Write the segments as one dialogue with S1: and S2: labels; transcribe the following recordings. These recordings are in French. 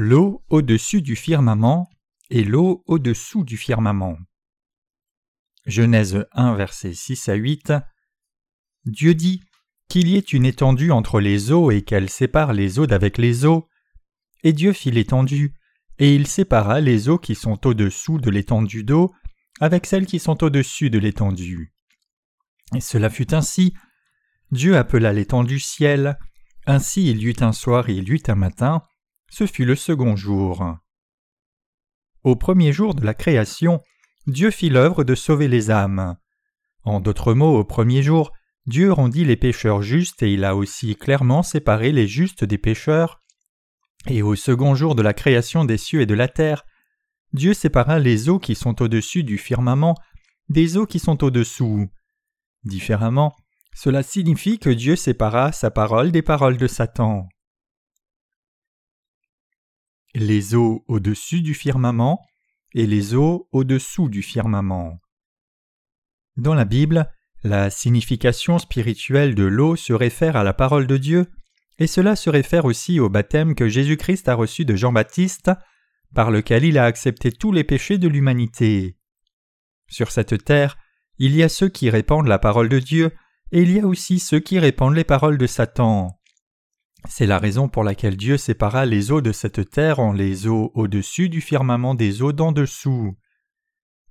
S1: L'eau au-dessus du firmament et l'eau au-dessous du firmament. Genèse 1, versets 6 à 8. Dieu dit qu'il y ait une étendue entre les eaux et qu'elle sépare les eaux d'avec les eaux. Et Dieu fit l'étendue, et il sépara les eaux qui sont au-dessous de l'étendue d'eau avec celles qui sont au-dessus de l'étendue. Et cela fut ainsi. Dieu appela l'étendue ciel. Ainsi il y eut un soir et il y eut un matin. Ce fut le second jour. Au premier jour de la création, Dieu fit l'œuvre de sauver les âmes. En d'autres mots, au premier jour, Dieu rendit les pécheurs justes et il a aussi clairement séparé les justes des pécheurs. Et au second jour de la création des cieux et de la terre, Dieu sépara les eaux qui sont au-dessus du firmament des eaux qui sont au-dessous. Différemment, cela signifie que Dieu sépara sa parole des paroles de Satan. Les eaux au-dessus du firmament et les eaux au-dessous du firmament. Dans la Bible, la signification spirituelle de l'eau se réfère à la parole de Dieu, et cela se réfère aussi au baptême que Jésus-Christ a reçu de Jean-Baptiste, par lequel il a accepté tous les péchés de l'humanité. Sur cette terre, il y a ceux qui répandent la parole de Dieu, et il y a aussi ceux qui répandent les paroles de Satan. C'est la raison pour laquelle Dieu sépara les eaux de cette terre en les eaux au-dessus du firmament des eaux d'en dessous.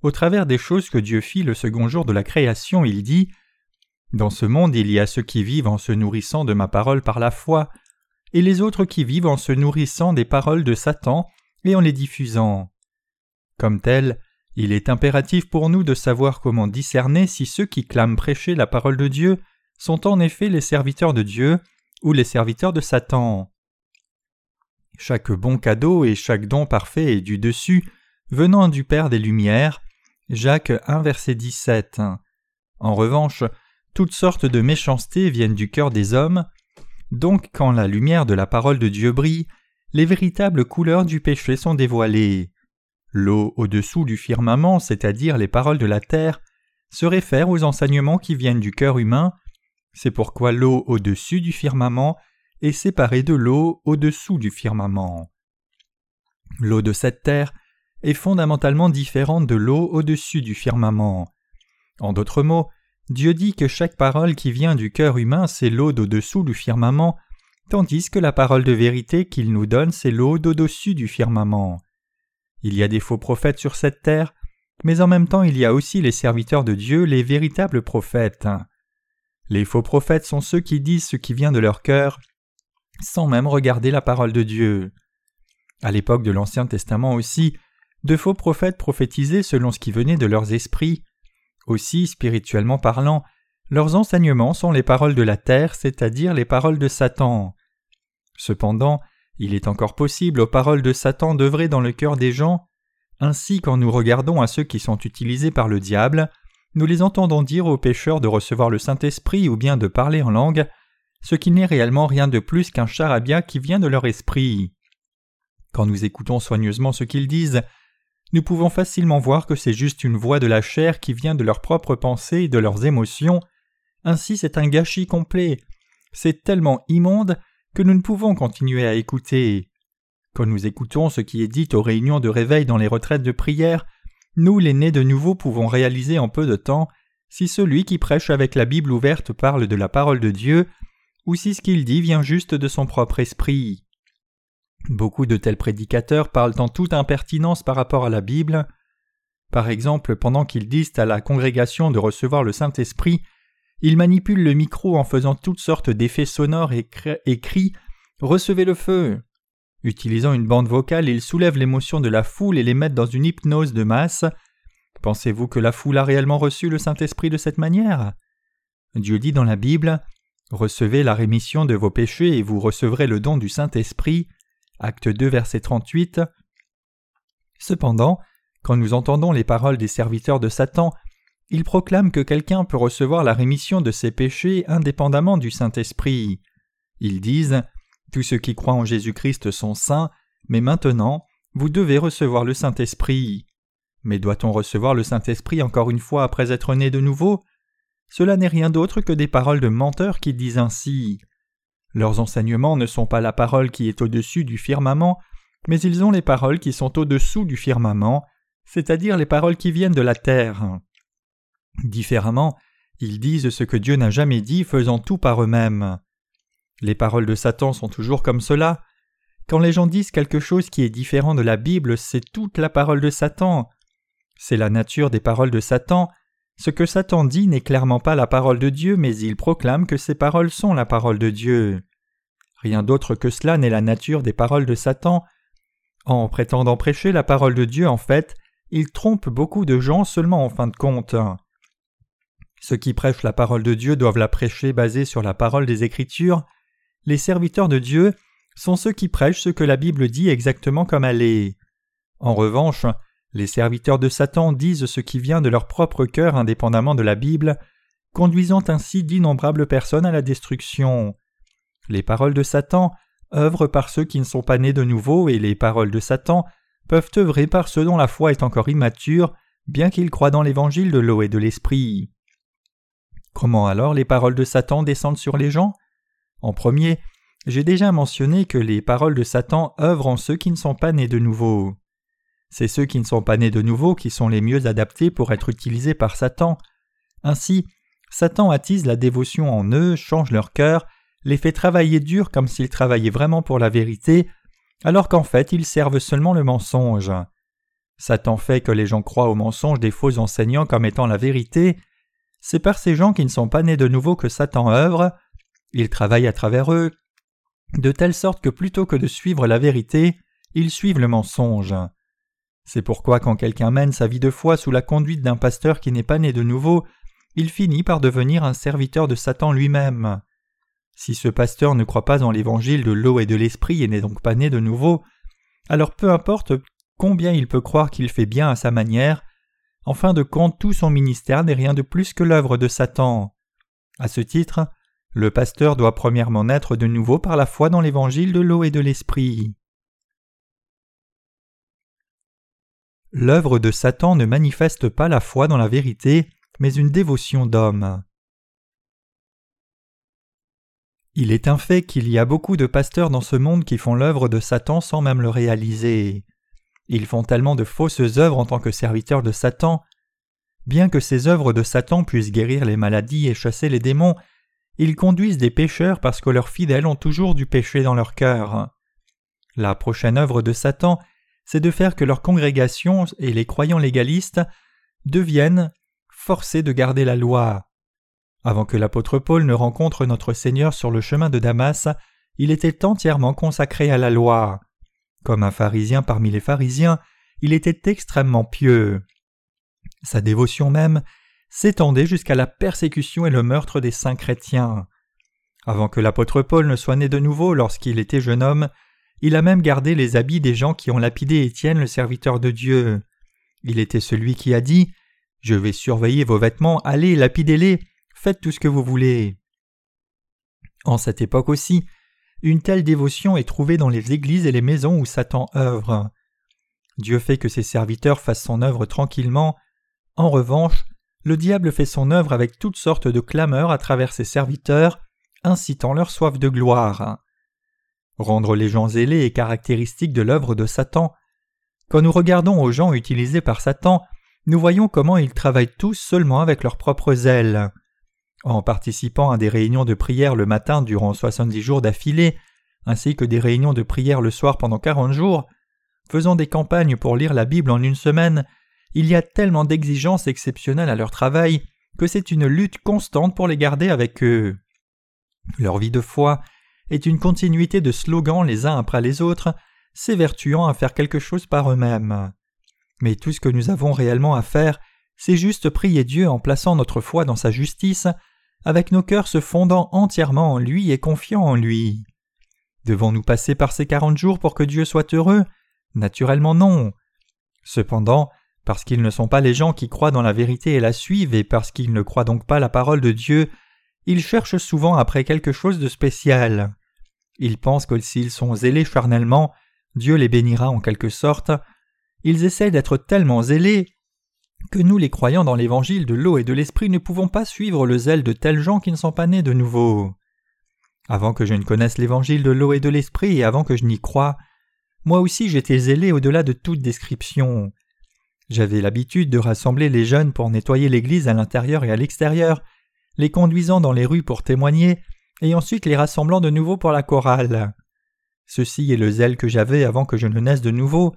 S1: Au travers des choses que Dieu fit le second jour de la création, il dit Dans ce monde il y a ceux qui vivent en se nourrissant de ma parole par la foi, et les autres qui vivent en se nourrissant des paroles de Satan et en les diffusant. Comme tel, il est impératif pour nous de savoir comment discerner si ceux qui clament prêcher la parole de Dieu sont en effet les serviteurs de Dieu ou les serviteurs de Satan. Chaque bon cadeau et chaque don parfait est du dessus, venant du Père des Lumières, Jacques 1 verset 17. En revanche, toutes sortes de méchancetés viennent du cœur des hommes, donc quand la lumière de la parole de Dieu brille, les véritables couleurs du péché sont dévoilées. L'eau au-dessous du firmament, c'est-à-dire les paroles de la terre, se réfère aux enseignements qui viennent du cœur humain, c'est pourquoi l'eau au-dessus du firmament est séparée de l'eau au-dessous du firmament. L'eau de cette terre est fondamentalement différente de l'eau au-dessus du firmament. En d'autres mots, Dieu dit que chaque parole qui vient du cœur humain, c'est l'eau d'au-dessous du firmament, tandis que la parole de vérité qu'il nous donne, c'est l'eau d'au-dessus du firmament. Il y a des faux prophètes sur cette terre, mais en même temps il y a aussi les serviteurs de Dieu, les véritables prophètes. Les faux prophètes sont ceux qui disent ce qui vient de leur cœur, sans même regarder la parole de Dieu. À l'époque de l'Ancien Testament aussi, de faux prophètes prophétisaient selon ce qui venait de leurs esprits. Aussi, spirituellement parlant, leurs enseignements sont les paroles de la terre, c'est-à-dire les paroles de Satan. Cependant, il est encore possible aux paroles de Satan d'œuvrer dans le cœur des gens. Ainsi, quand nous regardons à ceux qui sont utilisés par le diable, nous les entendons dire aux pécheurs de recevoir le Saint-Esprit ou bien de parler en langue, ce qui n'est réellement rien de plus qu'un charabia qui vient de leur esprit. Quand nous écoutons soigneusement ce qu'ils disent, nous pouvons facilement voir que c'est juste une voix de la chair qui vient de leurs propres pensées et de leurs émotions. Ainsi c'est un gâchis complet. C'est tellement immonde que nous ne pouvons continuer à écouter. Quand nous écoutons ce qui est dit aux réunions de réveil dans les retraites de prière, nous les nés de nouveau pouvons réaliser en peu de temps si celui qui prêche avec la Bible ouverte parle de la parole de Dieu, ou si ce qu'il dit vient juste de son propre esprit. Beaucoup de tels prédicateurs parlent en toute impertinence par rapport à la Bible. Par exemple, pendant qu'ils disent à la congrégation de recevoir le Saint-Esprit, ils manipulent le micro en faisant toutes sortes d'effets sonores et, crient Recevez le feu. Utilisant une bande vocale, ils soulèvent l'émotion de la foule et les mettent dans une hypnose de masse. Pensez-vous que la foule a réellement reçu le Saint-Esprit de cette manière? Dieu dit dans la Bible Recevez la rémission de vos péchés et vous recevrez le don du Saint-Esprit. Acte 2, verset 38. Cependant, quand nous entendons les paroles des serviteurs de Satan, ils proclament que quelqu'un peut recevoir la rémission de ses péchés indépendamment du Saint-Esprit. Ils disent Tous ceux qui croient en Jésus-Christ sont saints, mais maintenant, vous devez recevoir le Saint-Esprit. Mais doit-on recevoir le Saint-Esprit encore une fois après être né de nouveau? Cela n'est rien d'autre que des paroles de menteurs qui disent ainsi. Leurs enseignements ne sont pas la parole qui est au-dessus du firmament, mais ils ont les paroles qui sont au-dessous du firmament, c'est-à-dire les paroles qui viennent de la terre. Différemment, ils disent ce que Dieu n'a jamais dit, faisant tout par eux-mêmes. Les paroles de Satan sont toujours comme cela. Quand les gens disent quelque chose qui est différent de la Bible, c'est toute la parole de Satan. C'est la nature des paroles de Satan. Ce que Satan dit n'est clairement pas la parole de Dieu, mais il proclame que ces paroles sont la parole de Dieu. Rien d'autre que cela n'est la nature des paroles de Satan. En prétendant prêcher la parole de Dieu, en fait, il trompe beaucoup de gens seulement en fin de compte. Ceux qui prêchent la parole de Dieu doivent la prêcher basée sur la parole des Écritures. Les serviteurs de Dieu sont ceux qui prêchent ce que la Bible dit exactement comme elle est. En revanche, les serviteurs de Satan disent ce qui vient de leur propre cœur indépendamment de la Bible, conduisant ainsi d'innombrables personnes à la destruction. Les paroles de Satan œuvrent par ceux qui ne sont pas nés de nouveau et les paroles de Satan peuvent œuvrer par ceux dont la foi est encore immature, bien qu'ils croient dans l'évangile de l'eau et de l'esprit. Comment alors les paroles de Satan descendent sur les gens? En premier, j'ai déjà mentionné que les paroles de Satan œuvrent en ceux qui ne sont pas nés de nouveau. C'est ceux qui ne sont pas nés de nouveau qui sont les mieux adaptés pour être utilisés par Satan. Ainsi, Satan attise la dévotion en eux, change leur cœur, les fait travailler dur comme s'ils travaillaient vraiment pour la vérité, alors qu'en fait ils servent seulement le mensonge. Satan fait que les gens croient au mensonge des faux enseignants comme étant la vérité, c'est par ces gens qui ne sont pas nés de nouveau que Satan œuvre, il travaille à travers eux, de telle sorte que plutôt que de suivre la vérité, ils suivent le mensonge. C'est pourquoi quand quelqu'un mène sa vie de foi sous la conduite d'un pasteur qui n'est pas né de nouveau, il finit par devenir un serviteur de Satan lui-même. Si ce pasteur ne croit pas en l'évangile de l'eau et de l'esprit et n'est donc pas né de nouveau, alors peu importe combien il peut croire qu'il fait bien à sa manière, en fin de compte, tout son ministère n'est rien de plus que l'œuvre de Satan. À ce titre, le pasteur doit premièrement naître de nouveau par la foi dans l'évangile de l'eau et de l'esprit. L'œuvre de Satan ne manifeste pas la foi dans la vérité, mais une dévotion d'homme. Il est un fait qu'il y a beaucoup de pasteurs dans ce monde qui font l'œuvre de Satan sans même le réaliser. Ils font tellement de fausses œuvres en tant que serviteurs de Satan. Bien que ces œuvres de Satan puissent guérir les maladies et chasser les démons, ils conduisent des pécheurs parce que leurs fidèles ont toujours du péché dans leur cœur. La prochaine œuvre de Satan, c'est de faire que leur congrégation et les croyants légalistes deviennent forcés de garder la loi. Avant que l'apôtre Paul ne rencontre notre Seigneur sur le chemin de Damas, il était entièrement consacré à la loi. Comme un pharisien parmi les pharisiens, il était extrêmement pieux. Sa dévotion même s'étendait jusqu'à la persécution et le meurtre des saints chrétiens. Avant que l'apôtre Paul ne soit né de nouveau lorsqu'il était jeune homme, il a même gardé les habits des gens qui ont lapidé Étienne le serviteur de Dieu. Il était celui qui a dit Je vais surveiller vos vêtements, allez, lapidez-les, faites tout ce que vous voulez. En cette époque aussi, une telle dévotion est trouvée dans les églises et les maisons où Satan œuvre. Dieu fait que ses serviteurs fassent son œuvre tranquillement. En revanche, le diable fait son œuvre avec toutes sortes de clameurs à travers ses serviteurs, incitant leur soif de gloire. Rendre les gens zélés est caractéristique de l'œuvre de Satan. Quand nous regardons aux gens utilisés par Satan, nous voyons comment ils travaillent tous seulement avec leur propre zèle. En participant à des réunions de prière le matin durant soixante-dix jours d'affilée, ainsi que des réunions de prière le soir pendant quarante jours, faisant des campagnes pour lire la Bible en une semaine, il y a tellement d'exigences exceptionnelles à leur travail que c'est une lutte constante pour les garder avec eux. Leur vie de foi est une continuité de slogans les uns après les autres, s'évertuant à faire quelque chose par eux-mêmes. Mais tout ce que nous avons réellement à faire, c'est juste prier Dieu en plaçant notre foi dans sa justice, avec nos cœurs se fondant entièrement en lui et confiant en lui. Devons-nous passer par ces quarante jours pour que Dieu soit heureux? Naturellement non. Cependant, parce qu'ils ne sont pas les gens qui croient dans la vérité et la suivent, et parce qu'ils ne croient donc pas la parole de Dieu, ils cherchent souvent après quelque chose de spécial. Ils pensent que s'ils sont zélés charnellement, Dieu les bénira en quelque sorte. Ils essaient d'être tellement zélés que nous les croyants dans l'évangile de l'eau et de l'esprit ne pouvons pas suivre le zèle de tels gens qui ne sont pas nés de nouveau. Avant que je ne connaisse l'évangile de l'eau et de l'esprit et avant que je n'y croie, moi aussi j'étais zélé au-delà de toute description. J'avais l'habitude de rassembler les jeunes pour nettoyer l'église à l'intérieur et à l'extérieur, les conduisant dans les rues pour témoigner, et ensuite les rassemblant de nouveau pour la chorale. Ceci est le zèle que j'avais avant que je ne naisse de nouveau.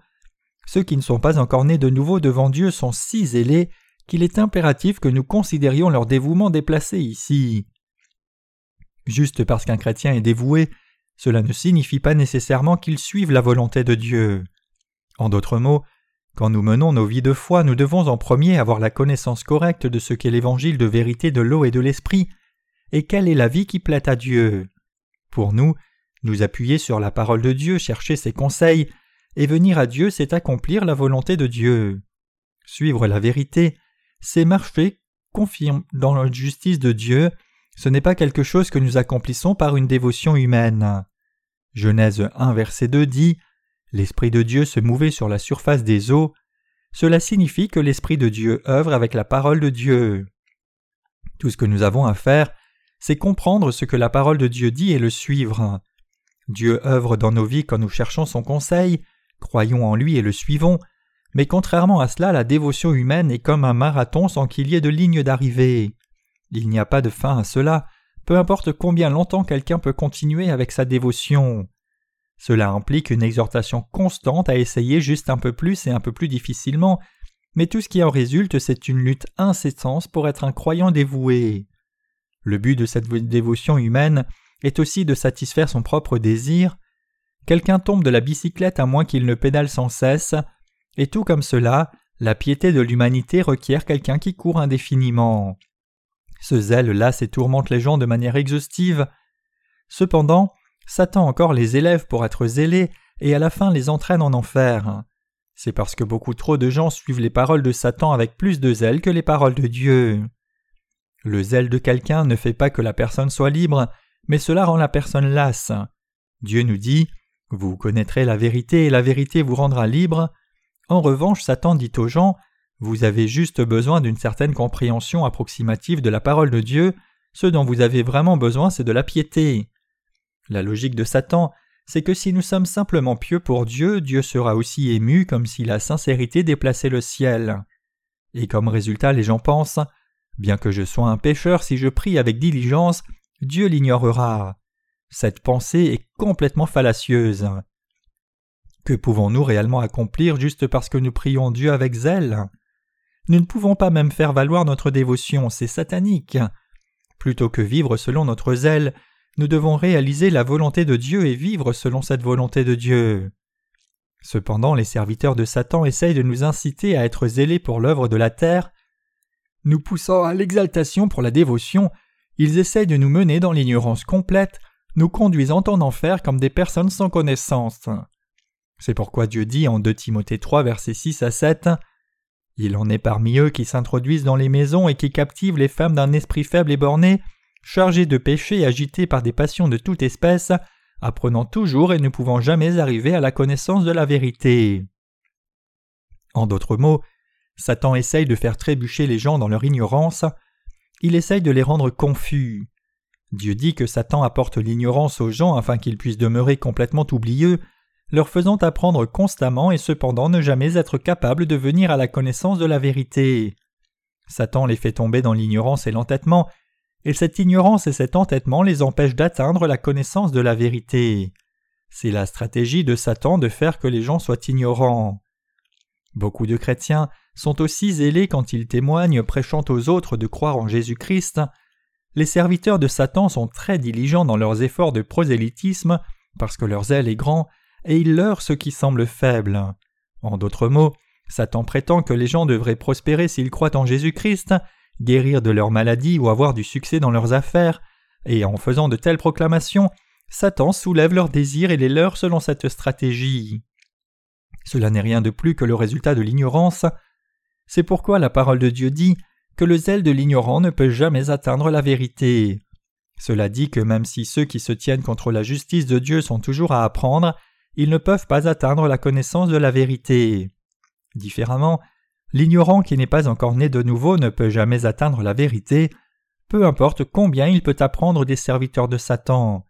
S1: Ceux qui ne sont pas encore nés de nouveau devant Dieu sont si zélés qu'il est impératif que nous considérions leur dévouement déplacé ici. Juste parce qu'un chrétien est dévoué, cela ne signifie pas nécessairement qu'il suive la volonté de Dieu. En d'autres mots, quand nous menons nos vies de foi, nous devons en premier avoir la connaissance correcte de ce qu'est l'évangile de vérité de l'eau et de l'esprit, et quelle est la vie qui plaît à Dieu? Pour nous, nous appuyer sur la parole de Dieu, chercher ses conseils, et venir à Dieu, c'est accomplir la volonté de Dieu. Suivre la vérité, c'est marcher confirme dans la justice de Dieu, ce n'est pas quelque chose que nous accomplissons par une dévotion humaine. Genèse 1 verset 2 dit L'Esprit de Dieu se mouvait sur la surface des eaux. Cela signifie que l'Esprit de Dieu œuvre avec la parole de Dieu. Tout ce que nous avons à faire, c'est comprendre ce que la parole de Dieu dit et le suivre. Dieu œuvre dans nos vies quand nous cherchons son conseil, croyons en lui et le suivons, mais contrairement à cela, la dévotion humaine est comme un marathon sans qu'il y ait de ligne d'arrivée. Il n'y a pas de fin à cela, peu importe combien longtemps quelqu'un peut continuer avec sa dévotion. Cela implique une exhortation constante à essayer juste un peu plus et un peu plus difficilement, mais tout ce qui en résulte, c'est une lutte incessante pour être un croyant dévoué. Le but de cette dévotion humaine est aussi de satisfaire son propre désir. Quelqu'un tombe de la bicyclette à moins qu'il ne pédale sans cesse, et tout comme cela, la piété de l'humanité requiert quelqu'un qui court indéfiniment. Ce zèle lasse et tourmente les gens de manière exhaustive. Cependant, Satan encore les élève pour être zélés et à la fin les entraîne en enfer. C'est parce que beaucoup trop de gens suivent les paroles de Satan avec plus de zèle que les paroles de Dieu. Le zèle de quelqu'un ne fait pas que la personne soit libre, mais cela rend la personne lasse. Dieu nous dit Vous connaîtrez la vérité et la vérité vous rendra libre. En revanche, Satan dit aux gens vous avez juste besoin d'une certaine compréhension approximative de la parole de Dieu, ce dont vous avez vraiment besoin c'est de la piété. La logique de Satan, c'est que si nous sommes simplement pieux pour Dieu, Dieu sera aussi ému comme si la sincérité déplaçait le ciel. Et comme résultat les gens pensent Bien que je sois un pécheur, si je prie avec diligence, Dieu l'ignorera. Cette pensée est complètement fallacieuse. Que pouvons-nous réellement accomplir juste parce que nous prions Dieu avec zèle? Nous ne pouvons pas même faire valoir notre dévotion, c'est satanique. Plutôt que vivre selon notre zèle, nous devons réaliser la volonté de Dieu et vivre selon cette volonté de Dieu. Cependant, les serviteurs de Satan essayent de nous inciter à être zélés pour l'œuvre de la terre. Nous poussant à l'exaltation pour la dévotion, ils essayent de nous mener dans l'ignorance complète, nous conduisant en enfer comme des personnes sans connaissance. C'est pourquoi Dieu dit en 2 Timothée 3 versets 6 à 7 il en est parmi eux qui s'introduisent dans les maisons et qui captivent les femmes d'un esprit faible et borné, chargés de péchés et agités par des passions de toute espèce, apprenant toujours et ne pouvant jamais arriver à la connaissance de la vérité. En d'autres mots, Satan essaye de faire trébucher les gens dans leur ignorance, il essaye de les rendre confus. Dieu dit que Satan apporte l'ignorance aux gens afin qu'ils puissent demeurer complètement oublieux, leur faisant apprendre constamment et cependant ne jamais être capables de venir à la connaissance de la vérité. Satan les fait tomber dans l'ignorance et l'entêtement, et cette ignorance et cet entêtement les empêchent d'atteindre la connaissance de la vérité. C'est la stratégie de Satan de faire que les gens soient ignorants. Beaucoup de chrétiens sont aussi zélés quand ils témoignent prêchant aux autres de croire en Jésus-Christ. Les serviteurs de Satan sont très diligents dans leurs efforts de prosélytisme parce que leur zèle est grand et il leurre ce qui semble faible. En d'autres mots, Satan prétend que les gens devraient prospérer s'ils croient en Jésus-Christ, guérir de leurs maladies ou avoir du succès dans leurs affaires, et en faisant de telles proclamations, Satan soulève leurs désirs et les leurs selon cette stratégie. Cela n'est rien de plus que le résultat de l'ignorance. C'est pourquoi la parole de Dieu dit que le zèle de l'ignorant ne peut jamais atteindre la vérité. Cela dit que même si ceux qui se tiennent contre la justice de Dieu sont toujours à apprendre, ils ne peuvent pas atteindre la connaissance de la vérité. Différemment, l'ignorant qui n'est pas encore né de nouveau ne peut jamais atteindre la vérité, peu importe combien il peut apprendre des serviteurs de Satan.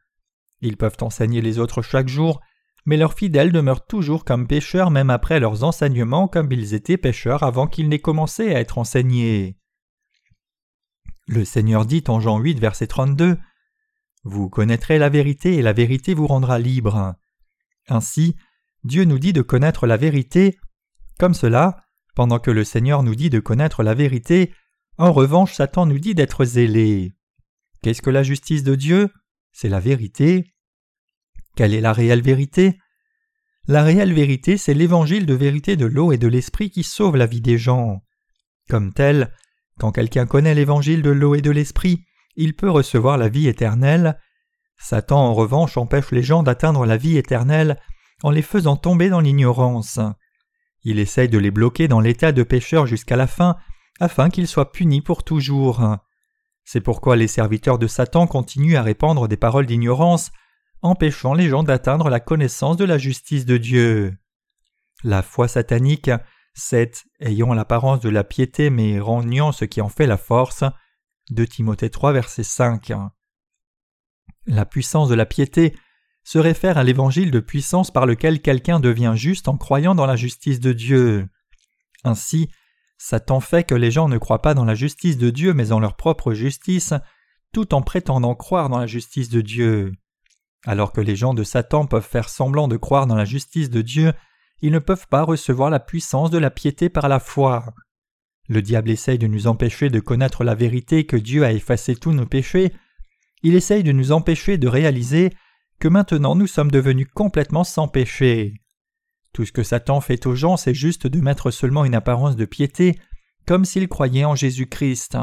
S1: Ils peuvent enseigner les autres chaque jour, mais leurs fidèles demeurent toujours comme pécheurs même après leurs enseignements comme ils étaient pécheurs avant qu'ils n'aient commencé à être enseignés. Le Seigneur dit en Jean 8 verset 32 Vous connaîtrez la vérité et la vérité vous rendra libre. Ainsi, Dieu nous dit de connaître la vérité. Comme cela, pendant que le Seigneur nous dit de connaître la vérité, en revanche Satan nous dit d'être zélé. Qu'est-ce que la justice de Dieu? C'est la vérité. Quelle est la réelle vérité? La réelle vérité, c'est l'évangile de vérité de l'eau et de l'esprit qui sauve la vie des gens. Comme tel, quand quelqu'un connaît l'évangile de l'eau et de l'esprit, il peut recevoir la vie éternelle. Satan, en revanche, empêche les gens d'atteindre la vie éternelle en les faisant tomber dans l'ignorance. Il essaye de les bloquer dans l'état de pécheur jusqu'à la fin, afin qu'ils soient punis pour toujours. C'est pourquoi les serviteurs de Satan continuent à répandre des paroles d'ignorance empêchant les gens d'atteindre la connaissance de la justice de Dieu. La foi satanique, c'est ayant l'apparence de la piété mais reniant ce qui en fait la force. De Timothée 3 verset 5. La puissance de la piété se réfère à l'évangile de puissance par lequel quelqu'un devient juste en croyant dans la justice de Dieu. Ainsi, Satan fait que les gens ne croient pas dans la justice de Dieu mais en leur propre justice, tout en prétendant croire dans la justice de Dieu. Alors que les gens de Satan peuvent faire semblant de croire dans la justice de Dieu, ils ne peuvent pas recevoir la puissance de la piété par la foi. Le diable essaye de nous empêcher de connaître la vérité que Dieu a effacé tous nos péchés, il essaye de nous empêcher de réaliser que maintenant nous sommes devenus complètement sans péché. Tout ce que Satan fait aux gens, c'est juste de mettre seulement une apparence de piété, comme s'ils croyaient en Jésus-Christ.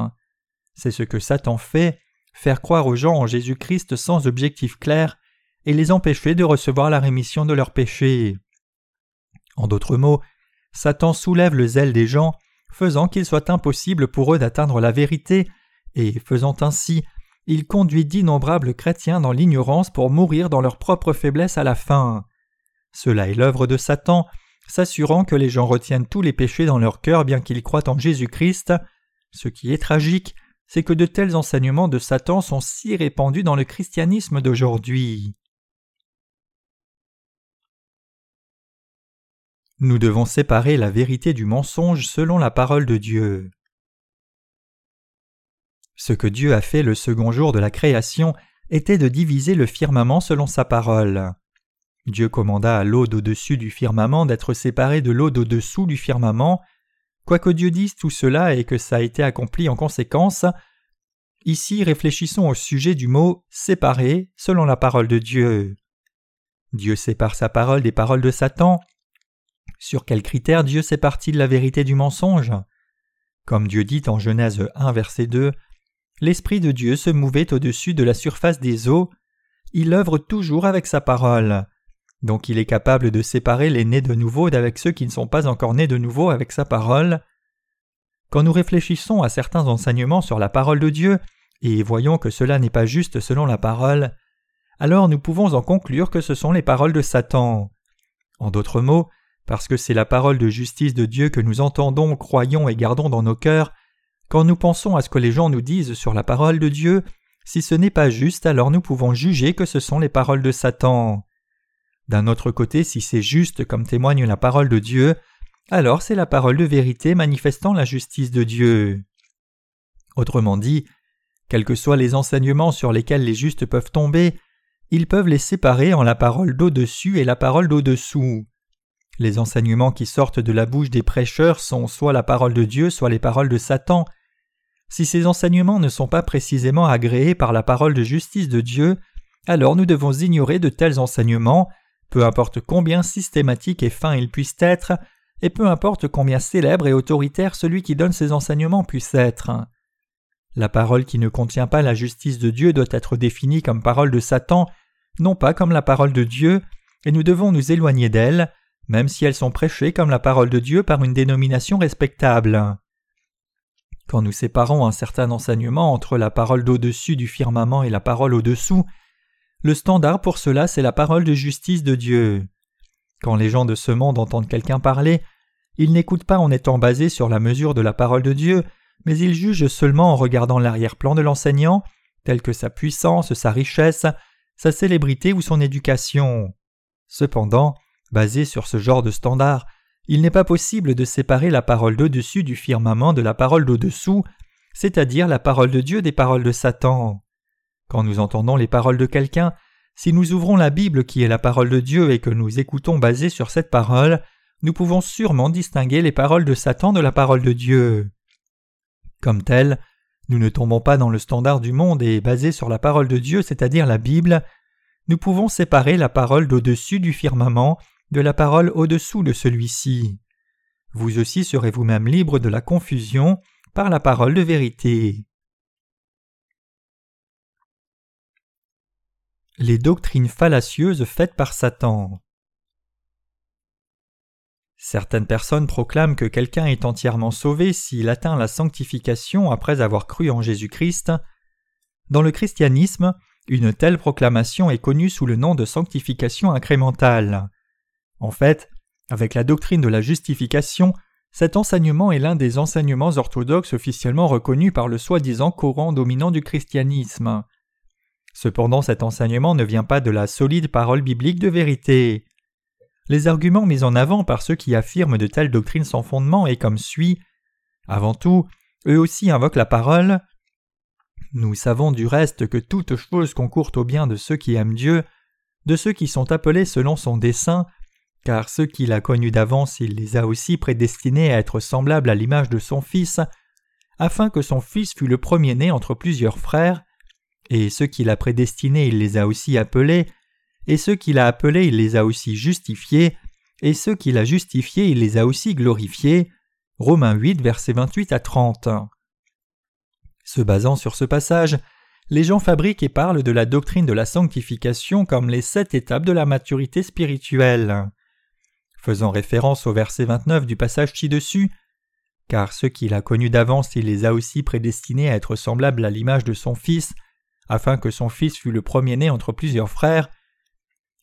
S1: C'est ce que Satan fait, faire croire aux gens en Jésus-Christ sans objectif clair, et les empêcher de recevoir la rémission de leurs péchés. En d'autres mots, Satan soulève le zèle des gens, faisant qu'il soit impossible pour eux d'atteindre la vérité, et faisant ainsi, il conduit d'innombrables chrétiens dans l'ignorance pour mourir dans leur propre faiblesse à la fin. Cela est l'œuvre de Satan, s'assurant que les gens retiennent tous les péchés dans leur cœur bien qu'ils croient en Jésus-Christ. Ce qui est tragique, c'est que de tels enseignements de Satan sont si répandus dans le christianisme d'aujourd'hui. Nous devons séparer la vérité du mensonge selon la parole de Dieu. Ce que Dieu a fait le second jour de la création était de diviser le firmament selon sa parole. Dieu commanda à l'eau d'au-dessus du firmament d'être séparée de l'eau d'au-dessous du firmament. Quoique Dieu dise tout cela et que ça a été accompli en conséquence, ici réfléchissons au sujet du mot séparer selon la parole de Dieu. Dieu sépare sa parole des paroles de Satan, sur quels critères Dieu sépare-t-il la vérité du mensonge? Comme Dieu dit en Genèse 1 verset 2, L'Esprit de Dieu se mouvait au-dessus de la surface des eaux, il œuvre toujours avec sa parole. Donc il est capable de séparer les nés de nouveau d'avec ceux qui ne sont pas encore nés de nouveau avec sa parole. Quand nous réfléchissons à certains enseignements sur la parole de Dieu, et voyons que cela n'est pas juste selon la parole, alors nous pouvons en conclure que ce sont les paroles de Satan. En d'autres mots, parce que c'est la parole de justice de Dieu que nous entendons, croyons et gardons dans nos cœurs, quand nous pensons à ce que les gens nous disent sur la parole de Dieu, si ce n'est pas juste, alors nous pouvons juger que ce sont les paroles de Satan. D'un autre côté, si c'est juste comme témoigne la parole de Dieu, alors c'est la parole de vérité manifestant la justice de Dieu. Autrement dit, quels que soient les enseignements sur lesquels les justes peuvent tomber, ils peuvent les séparer en la parole d'au-dessus et la parole d'au-dessous. Les enseignements qui sortent de la bouche des prêcheurs sont soit la parole de Dieu, soit les paroles de Satan. Si ces enseignements ne sont pas précisément agréés par la parole de justice de Dieu, alors nous devons ignorer de tels enseignements, peu importe combien systématiques et fins ils puissent être, et peu importe combien célèbre et autoritaire celui qui donne ces enseignements puisse être. La parole qui ne contient pas la justice de Dieu doit être définie comme parole de Satan, non pas comme la parole de Dieu, et nous devons nous éloigner d'elle, même si elles sont prêchées comme la parole de Dieu par une dénomination respectable. Quand nous séparons un certain enseignement entre la parole d'au-dessus du firmament et la parole au-dessous, le standard pour cela c'est la parole de justice de Dieu. Quand les gens de ce monde entendent quelqu'un parler, ils n'écoutent pas en étant basés sur la mesure de la parole de Dieu, mais ils jugent seulement en regardant l'arrière-plan de l'enseignant, tel que sa puissance, sa richesse, sa célébrité ou son éducation. Cependant, basé sur ce genre de standard, il n'est pas possible de séparer la parole d'au-dessus du firmament de la parole d'au-dessous, c'est-à-dire la parole de Dieu des paroles de Satan. Quand nous entendons les paroles de quelqu'un, si nous ouvrons la Bible qui est la parole de Dieu et que nous écoutons basé sur cette parole, nous pouvons sûrement distinguer les paroles de Satan de la parole de Dieu. Comme tel, nous ne tombons pas dans le standard du monde et basé sur la parole de Dieu, c'est-à-dire la Bible, nous pouvons séparer la parole d'au-dessus du firmament de la parole au-dessous de celui-ci. Vous aussi serez vous-même libre de la confusion par la parole de vérité. Les doctrines fallacieuses faites par Satan. Certaines personnes proclament que quelqu'un est entièrement sauvé s'il atteint la sanctification après avoir cru en Jésus-Christ. Dans le christianisme, une telle proclamation est connue sous le nom de sanctification incrémentale. En fait, avec la doctrine de la justification, cet enseignement est l'un des enseignements orthodoxes officiellement reconnus par le soi-disant courant dominant du christianisme. Cependant cet enseignement ne vient pas de la solide parole biblique de vérité. Les arguments mis en avant par ceux qui affirment de telles doctrines sans fondement est comme suit. Avant tout, eux aussi invoquent la parole. Nous savons du reste que toute chose concourt au bien de ceux qui aiment Dieu, de ceux qui sont appelés selon son dessein, car ceux qu'il a connus d'avance il les a aussi prédestinés à être semblables à l'image de son Fils, afin que son Fils fût le premier-né entre plusieurs frères, et ceux qu'il a prédestinés il les a aussi appelés, et ceux qu'il a appelés il les a aussi justifiés, et ceux qu'il a justifiés il les a aussi glorifiés. Romains 8, versets 28 à 30. Se basant sur ce passage, les gens fabriquent et parlent de la doctrine de la sanctification comme les sept étapes de la maturité spirituelle faisant référence au verset 29 du passage ci-dessus, car ceux qu'il a connus d'avance il les a aussi prédestinés à être semblables à l'image de son Fils, afin que son Fils fût le premier-né entre plusieurs frères,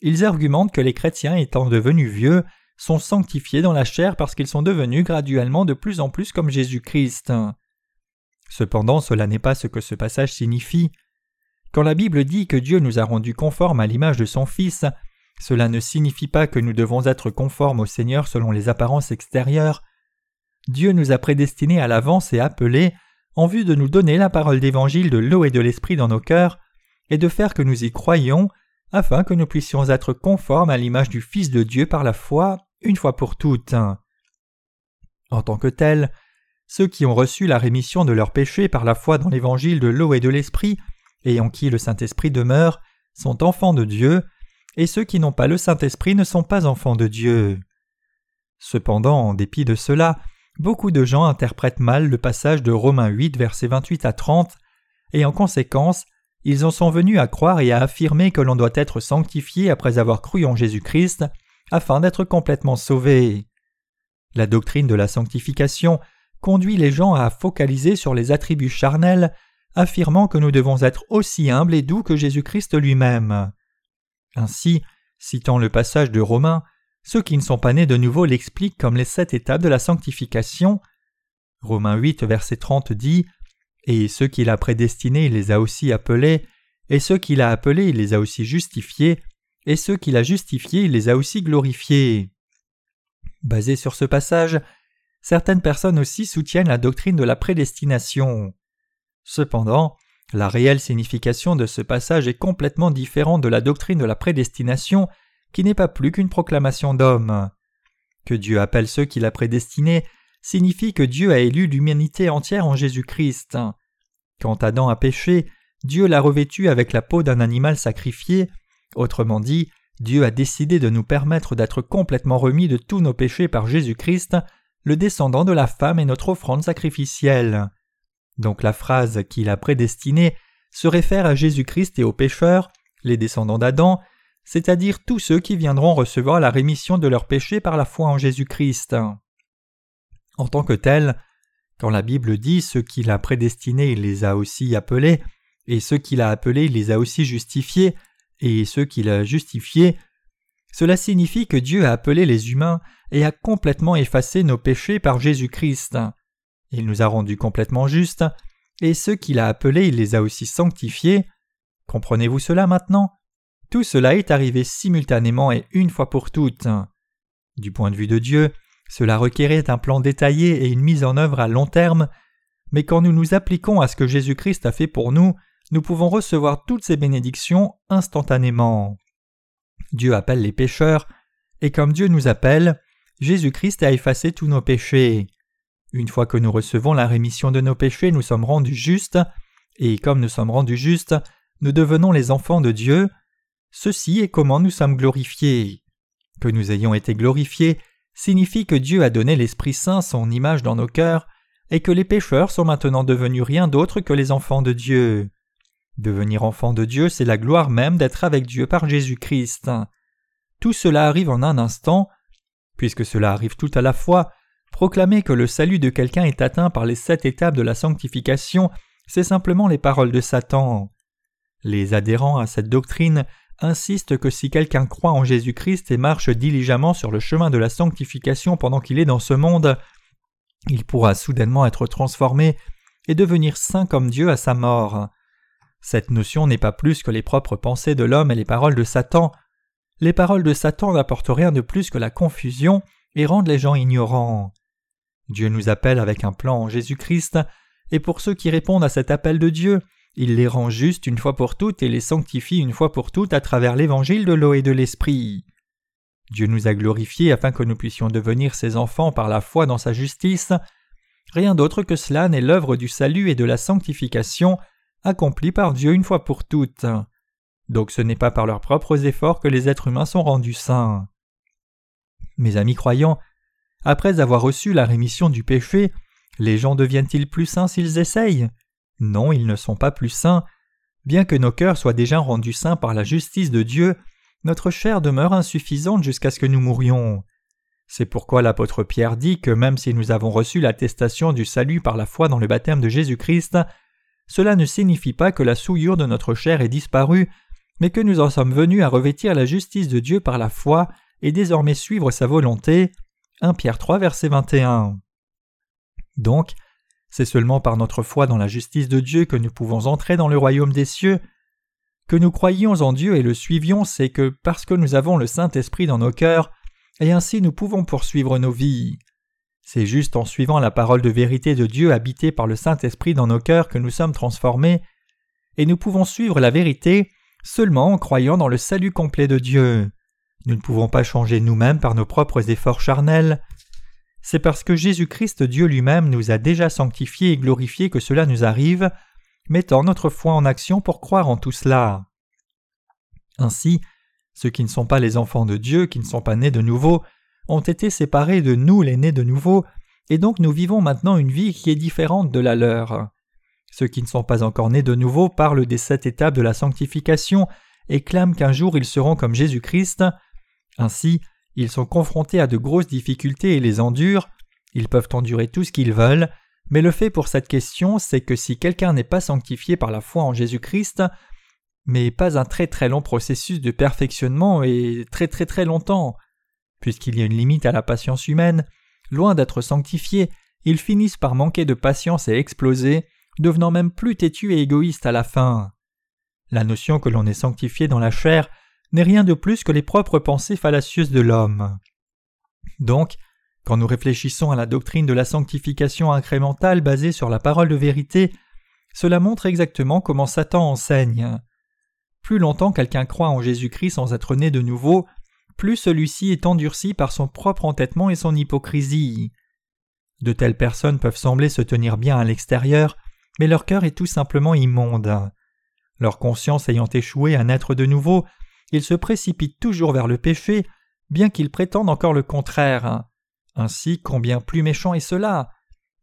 S1: ils argumentent que les chrétiens étant devenus vieux sont sanctifiés dans la chair parce qu'ils sont devenus graduellement de plus en plus comme Jésus-Christ. Cependant cela n'est pas ce que ce passage signifie. Quand la Bible dit que Dieu nous a rendus conformes à l'image de son Fils, cela ne signifie pas que nous devons être conformes au Seigneur selon les apparences extérieures. Dieu nous a prédestinés à l'avance et appelés en vue de nous donner la parole d'évangile de l'eau et de l'esprit dans nos cœurs, et de faire que nous y croyions, afin que nous puissions être conformes à l'image du Fils de Dieu par la foi, une fois pour toutes. En tant que tels, ceux qui ont reçu la rémission de leurs péchés par la foi dans l'évangile de l'eau et de l'esprit, et en qui le Saint-Esprit demeure, sont enfants de Dieu, et ceux qui n'ont pas le Saint-Esprit ne sont pas enfants de Dieu. Cependant, en dépit de cela, beaucoup de gens interprètent mal le passage de Romains 8, versets 28 à 30, et en conséquence, ils en sont venus à croire et à affirmer que l'on doit être sanctifié après avoir cru en Jésus-Christ, afin d'être complètement sauvé. La doctrine de la sanctification conduit les gens à focaliser sur les attributs charnels, affirmant que nous devons être aussi humbles et doux que Jésus-Christ lui-même. Ainsi, citant le passage de Romains, ceux qui ne sont pas nés de nouveau l'expliquent comme les sept étapes de la sanctification. Romains 8, verset 30 dit Et ceux qu'il a prédestinés, il les a aussi appelés, et ceux qu'il a appelés, il les a aussi justifiés, et ceux qu'il a justifiés, il les a aussi glorifiés. Basé sur ce passage, certaines personnes aussi soutiennent la doctrine de la prédestination. Cependant, la réelle signification de ce passage est complètement différente de la doctrine de la prédestination, qui n'est pas plus qu'une proclamation d'homme. Que Dieu appelle ceux qu'il a prédestinés signifie que Dieu a élu l'humanité entière en Jésus-Christ. Quand Adam a péché, Dieu l'a revêtu avec la peau d'un animal sacrifié, autrement dit, Dieu a décidé de nous permettre d'être complètement remis de tous nos péchés par Jésus-Christ, le descendant de la femme et notre offrande sacrificielle. Donc la phrase qu'il a prédestinée se réfère à Jésus-Christ et aux pécheurs, les descendants d'Adam, c'est-à-dire tous ceux qui viendront recevoir la rémission de leurs péchés par la foi en Jésus-Christ. En tant que tel, quand la Bible dit ceux qu'il a prédestinés, il les a aussi appelés, et ceux qu'il a appelés, il les a aussi justifiés, et ceux qu'il a justifiés, cela signifie que Dieu a appelé les humains et a complètement effacé nos péchés par Jésus-Christ. Il nous a rendus complètement justes, et ceux qu'il a appelés, il les a aussi sanctifiés. Comprenez-vous cela maintenant? Tout cela est arrivé simultanément et une fois pour toutes. Du point de vue de Dieu, cela requérait un plan détaillé et une mise en œuvre à long terme, mais quand nous nous appliquons à ce que Jésus-Christ a fait pour nous, nous pouvons recevoir toutes ces bénédictions instantanément. Dieu appelle les pécheurs, et comme Dieu nous appelle, Jésus-Christ a effacé tous nos péchés. Une fois que nous recevons la rémission de nos péchés, nous sommes rendus justes, et comme nous sommes rendus justes, nous devenons les enfants de Dieu. Ceci est comment nous sommes glorifiés. Que nous ayons été glorifiés signifie que Dieu a donné l'Esprit Saint son image dans nos cœurs, et que les pécheurs sont maintenant devenus rien d'autre que les enfants de Dieu. Devenir enfant de Dieu, c'est la gloire même d'être avec Dieu par Jésus-Christ. Tout cela arrive en un instant. Puisque cela arrive tout à la fois, proclamer que le salut de quelqu'un est atteint par les sept étapes de la sanctification, c'est simplement les paroles de Satan. Les adhérents à cette doctrine insistent que si quelqu'un croit en Jésus-Christ et marche diligemment sur le chemin de la sanctification pendant qu'il est dans ce monde, il pourra soudainement être transformé et devenir saint comme Dieu à sa mort. Cette notion n'est pas plus que les propres pensées de l'homme et les paroles de Satan. Les paroles de Satan n'apportent rien de plus que la confusion et rendent les gens ignorants. Dieu nous appelle avec un plan en Jésus-Christ, et pour ceux qui répondent à cet appel de Dieu, il les rend justes une fois pour toutes et les sanctifie une fois pour toutes à travers l'évangile de l'eau et de l'esprit. Dieu nous a glorifiés afin que nous puissions devenir ses enfants par la foi dans sa justice. Rien d'autre que cela n'est l'œuvre du salut et de la sanctification accompli par Dieu une fois pour toutes. Donc ce n'est pas par leurs propres efforts que les êtres humains sont rendus saints. Mes amis croyants, après avoir reçu la rémission du péché, les gens deviennent-ils plus saints s'ils essayent? Non, ils ne sont pas plus saints. Bien que nos cœurs soient déjà rendus saints par la justice de Dieu, notre chair demeure insuffisante jusqu'à ce que nous mourions. C'est pourquoi l'apôtre Pierre dit que même si nous avons reçu l'attestation du salut par la foi dans le baptême de Jésus-Christ, cela ne signifie pas que la souillure de notre chair est disparue, mais que nous en sommes venus à revêtir la justice de Dieu par la foi et désormais suivre sa volonté. 1 Pierre 3 verset 21. Donc, c'est seulement par notre foi dans la justice de Dieu que nous pouvons entrer dans le royaume des cieux. Que nous croyions en Dieu et le suivions, c'est que parce que nous avons le Saint-Esprit dans nos cœurs, et ainsi nous pouvons poursuivre nos vies. C'est juste en suivant la parole de vérité de Dieu habitée par le Saint-Esprit dans nos cœurs que nous sommes transformés, et nous pouvons suivre la vérité seulement en croyant dans le salut complet de Dieu. Nous ne pouvons pas changer nous-mêmes par nos propres efforts charnels. C'est parce que Jésus-Christ Dieu lui-même nous a déjà sanctifiés et glorifiés que cela nous arrive, mettant notre foi en action pour croire en tout cela. Ainsi, ceux qui ne sont pas les enfants de Dieu, qui ne sont pas nés de nouveau, ont été séparés de nous les nés de nouveau, et donc nous vivons maintenant une vie qui est différente de la leur. Ceux qui ne sont pas encore nés de nouveau parlent des sept étapes de la sanctification et clament qu'un jour ils seront comme Jésus-Christ. Ainsi, ils sont confrontés à de grosses difficultés et les endurent, ils peuvent endurer tout ce qu'ils veulent, mais le fait pour cette question, c'est que si quelqu'un n'est pas sanctifié par la foi en Jésus-Christ, mais pas un très très long processus de perfectionnement et très très très longtemps, Puisqu'il y a une limite à la patience humaine, loin d'être sanctifiés, ils finissent par manquer de patience et exploser, devenant même plus têtus et égoïstes à la fin. La notion que l'on est sanctifié dans la chair n'est rien de plus que les propres pensées fallacieuses de l'homme. Donc, quand nous réfléchissons à la doctrine de la sanctification incrémentale basée sur la parole de vérité, cela montre exactement comment Satan enseigne. Plus longtemps quelqu'un croit en Jésus-Christ sans être né de nouveau, plus celui-ci est endurci par son propre entêtement et son hypocrisie. De telles personnes peuvent sembler se tenir bien à l'extérieur, mais leur cœur est tout simplement immonde. Leur conscience ayant échoué à naître de nouveau, ils se précipitent toujours vers le péché, bien qu'ils prétendent encore le contraire. Ainsi, combien plus méchant est cela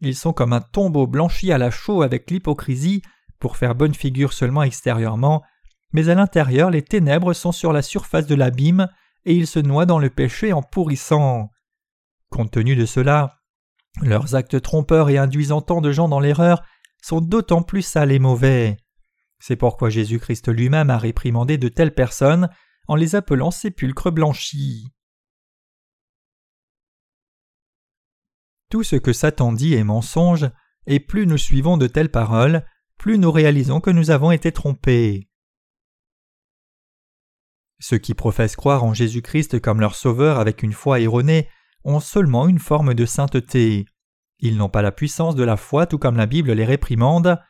S1: Ils sont comme un tombeau blanchi à la chaux avec l'hypocrisie, pour faire bonne figure seulement extérieurement, mais à l'intérieur les ténèbres sont sur la surface de l'abîme, et ils se noient dans le péché en pourrissant. Compte tenu de cela, leurs actes trompeurs et induisant tant de gens dans l'erreur sont d'autant plus sales et mauvais. C'est pourquoi Jésus-Christ lui-même a réprimandé de telles personnes en les appelant sépulcres blanchis. Tout ce que Satan dit est mensonge, et plus nous suivons de telles paroles, plus nous réalisons que nous avons été trompés. Ceux qui professent croire en Jésus-Christ comme leur sauveur avec une foi erronée ont seulement une forme de sainteté. Ils n'ont pas la puissance de la foi tout comme la Bible les réprimande.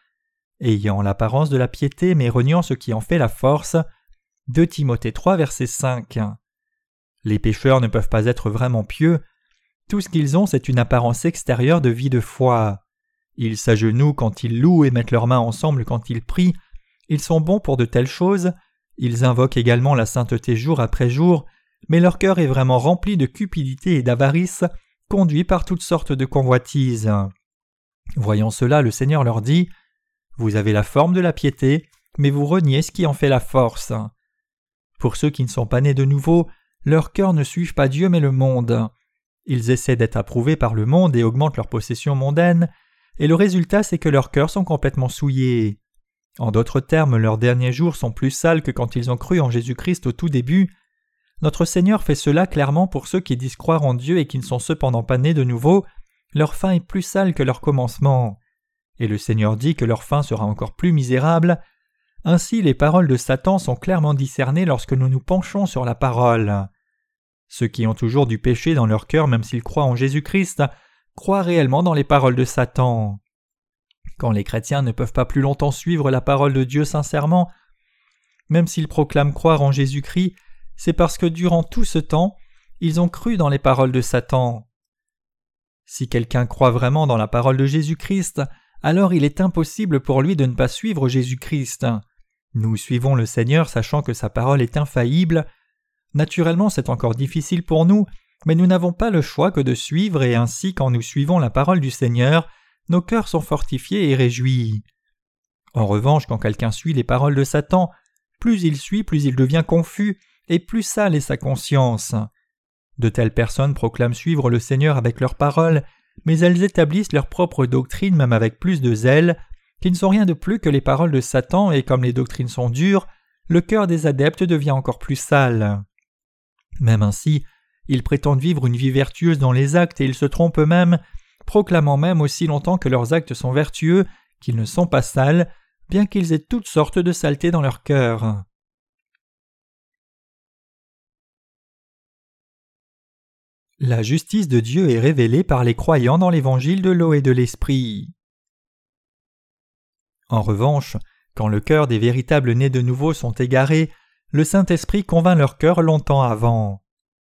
S1: Ayant l'apparence de la piété mais reniant ce qui en fait la force. 2 Timothée 3 verset 5. Les pécheurs ne peuvent pas être vraiment pieux. Tout ce qu'ils ont c'est une apparence extérieure de vie de foi. Ils s'agenouillent quand ils louent et mettent leurs mains ensemble quand ils prient. Ils sont bons pour de telles choses. Ils invoquent également la sainteté jour après jour, mais leur cœur est vraiment rempli de cupidité et d'avarice, conduit par toutes sortes de convoitises. Voyant cela, le Seigneur leur dit Vous avez la forme de la piété, mais vous reniez ce qui en fait la force. Pour ceux qui ne sont pas nés de nouveau, leurs cœurs ne suivent pas Dieu mais le monde. Ils essaient d'être approuvés par le monde et augmentent leurs possessions mondaines, et le résultat c'est que leurs cœurs sont complètement souillés. En d'autres termes, leurs derniers jours sont plus sales que quand ils ont cru en Jésus-Christ au tout début. Notre Seigneur fait cela clairement pour ceux qui disent croire en Dieu et qui ne sont cependant pas nés de nouveau. Leur fin est plus sale que leur commencement. Et le Seigneur dit que leur fin sera encore plus misérable. Ainsi les paroles de Satan sont clairement discernées lorsque nous nous penchons sur la parole. Ceux qui ont toujours du péché dans leur cœur même s'ils croient en Jésus-Christ croient réellement dans les paroles de Satan. Quand les chrétiens ne peuvent pas plus longtemps suivre la parole de Dieu sincèrement, même s'ils proclament croire en Jésus-Christ, c'est parce que durant tout ce temps, ils ont cru dans les paroles de Satan. Si quelqu'un croit vraiment dans la parole de Jésus-Christ, alors il est impossible pour lui de ne pas suivre Jésus-Christ. Nous suivons le Seigneur sachant que sa parole est infaillible. Naturellement c'est encore difficile pour nous, mais nous n'avons pas le choix que de suivre et ainsi quand nous suivons la parole du Seigneur, nos cœurs sont fortifiés et réjouis. En revanche, quand quelqu'un suit les paroles de Satan, plus il suit, plus il devient confus, et plus sale est sa conscience. De telles personnes proclament suivre le Seigneur avec leurs paroles, mais elles établissent leur propre doctrine même avec plus de zèle, qui ne sont rien de plus que les paroles de Satan, et comme les doctrines sont dures, le cœur des adeptes devient encore plus sale. Même ainsi, ils prétendent vivre une vie vertueuse dans les actes et ils se trompent eux-mêmes proclamant même aussi longtemps que leurs actes sont vertueux qu'ils ne sont pas sales, bien qu'ils aient toutes sortes de saletés dans leur cœur. La justice de Dieu est révélée par les croyants dans l'évangile de l'eau et de l'esprit. En revanche, quand le cœur des véritables nés de nouveau sont égarés, le Saint-Esprit convainc leur cœur longtemps avant.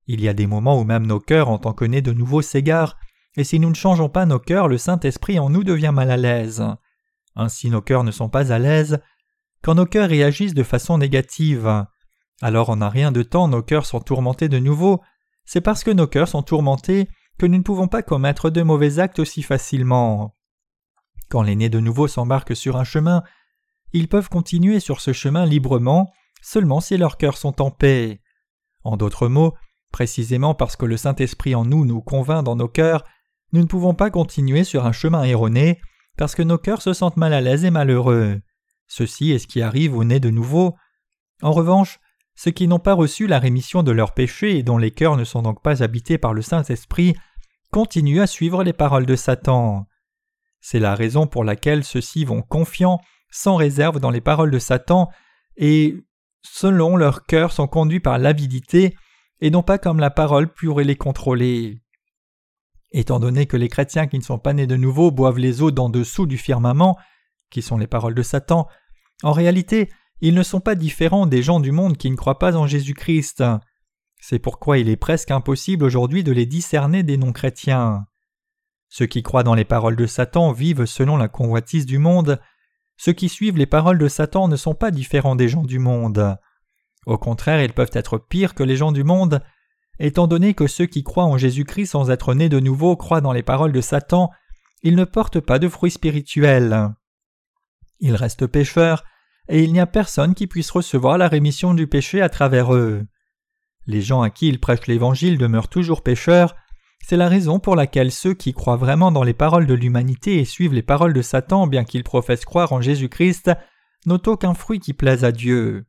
S1: Il y a des moments où même nos cœurs en tant que nés de nouveau s'égarent, et si nous ne changeons pas nos cœurs, le Saint-Esprit en nous devient mal à l'aise. Ainsi nos cœurs ne sont pas à l'aise. Quand nos cœurs réagissent de façon négative, alors en un rien de temps nos cœurs sont tourmentés de nouveau, c'est parce que nos cœurs sont tourmentés que nous ne pouvons pas commettre de mauvais actes aussi facilement. Quand les nés de nouveau s'embarquent sur un chemin, ils peuvent continuer sur ce chemin librement seulement si leurs cœurs sont en paix. En d'autres mots, précisément parce que le Saint-Esprit en nous nous convainc dans nos cœurs, nous ne pouvons pas continuer sur un chemin erroné parce que nos cœurs se sentent mal à l'aise et malheureux. Ceci est ce qui arrive aux nés de nouveau. En revanche, ceux qui n'ont pas reçu la rémission de leurs péchés et dont les cœurs ne sont donc pas habités par le Saint-Esprit continuent à suivre les paroles de Satan. C'est la raison pour laquelle ceux-ci vont confiants, sans réserve dans les paroles de Satan, et selon leur cœur sont conduits par l'avidité, et non pas comme la parole pure et les contrôler. Étant donné que les chrétiens qui ne sont pas nés de nouveau boivent les eaux d'en dessous du firmament, qui sont les paroles de Satan, en réalité, ils ne sont pas différents des gens du monde qui ne croient pas en Jésus-Christ. C'est pourquoi il est presque impossible aujourd'hui de les discerner des non-chrétiens. Ceux qui croient dans les paroles de Satan vivent selon la convoitise du monde. Ceux qui suivent les paroles de Satan ne sont pas différents des gens du monde. Au contraire, ils peuvent être pires que les gens du monde, Étant donné que ceux qui croient en Jésus-Christ sans être nés de nouveau croient dans les paroles de Satan, ils ne portent pas de fruits spirituels. Ils restent pécheurs, et il n'y a personne qui puisse recevoir la rémission du péché à travers eux. Les gens à qui ils prêchent l'Évangile demeurent toujours pécheurs, c'est la raison pour laquelle ceux qui croient vraiment dans les paroles de l'humanité et suivent les paroles de Satan bien qu'ils professent croire en Jésus-Christ n'ont aucun fruit qui plaise à Dieu.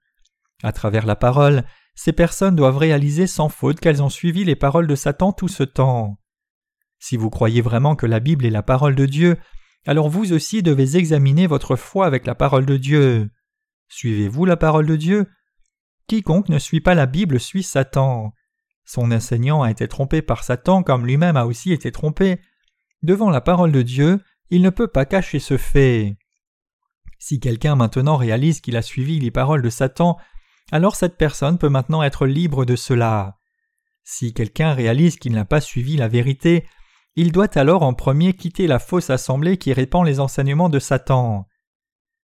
S1: À travers la parole, ces personnes doivent réaliser sans faute qu'elles ont suivi les paroles de Satan tout ce temps. Si vous croyez vraiment que la Bible est la parole de Dieu, alors vous aussi devez examiner votre foi avec la parole de Dieu. Suivez-vous la parole de Dieu? Quiconque ne suit pas la Bible suit Satan. Son enseignant a été trompé par Satan comme lui-même a aussi été trompé. Devant la parole de Dieu, il ne peut pas cacher ce fait. Si quelqu'un maintenant réalise qu'il a suivi les paroles de Satan, alors cette personne peut maintenant être libre de cela. Si quelqu'un réalise qu'il n'a pas suivi la vérité, il doit alors en premier quitter la fausse assemblée qui répand les enseignements de Satan.